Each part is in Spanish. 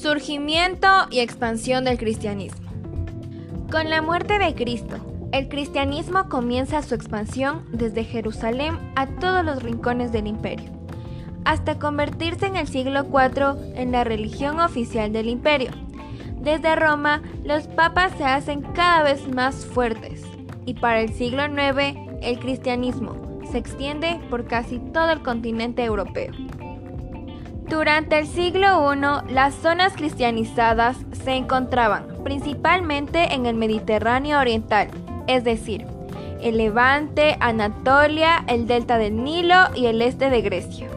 Surgimiento y expansión del cristianismo. Con la muerte de Cristo, el cristianismo comienza su expansión desde Jerusalén a todos los rincones del imperio, hasta convertirse en el siglo IV en la religión oficial del imperio. Desde Roma, los papas se hacen cada vez más fuertes y para el siglo IX el cristianismo se extiende por casi todo el continente europeo. Durante el siglo I, las zonas cristianizadas se encontraban principalmente en el Mediterráneo oriental, es decir, el Levante, Anatolia, el delta del Nilo y el este de Grecia.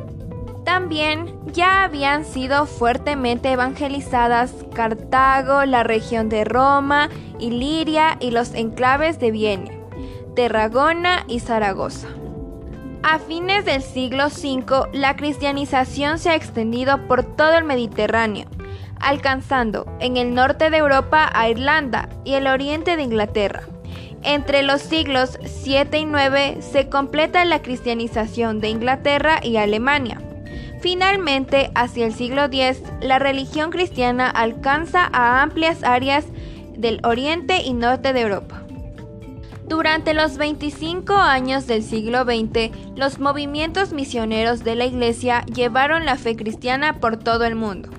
También ya habían sido fuertemente evangelizadas Cartago, la región de Roma, Iliria y los enclaves de Viena, Tarragona y Zaragoza. A fines del siglo V, la cristianización se ha extendido por todo el Mediterráneo, alcanzando en el norte de Europa a Irlanda y el oriente de Inglaterra. Entre los siglos 7 y 9 se completa la cristianización de Inglaterra y Alemania. Finalmente, hacia el siglo X, la religión cristiana alcanza a amplias áreas del oriente y norte de Europa. Durante los 25 años del siglo XX, los movimientos misioneros de la Iglesia llevaron la fe cristiana por todo el mundo.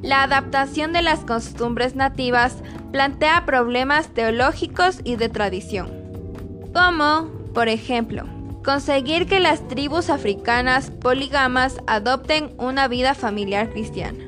La adaptación de las costumbres nativas plantea problemas teológicos y de tradición, como, por ejemplo, conseguir que las tribus africanas polígamas adopten una vida familiar cristiana.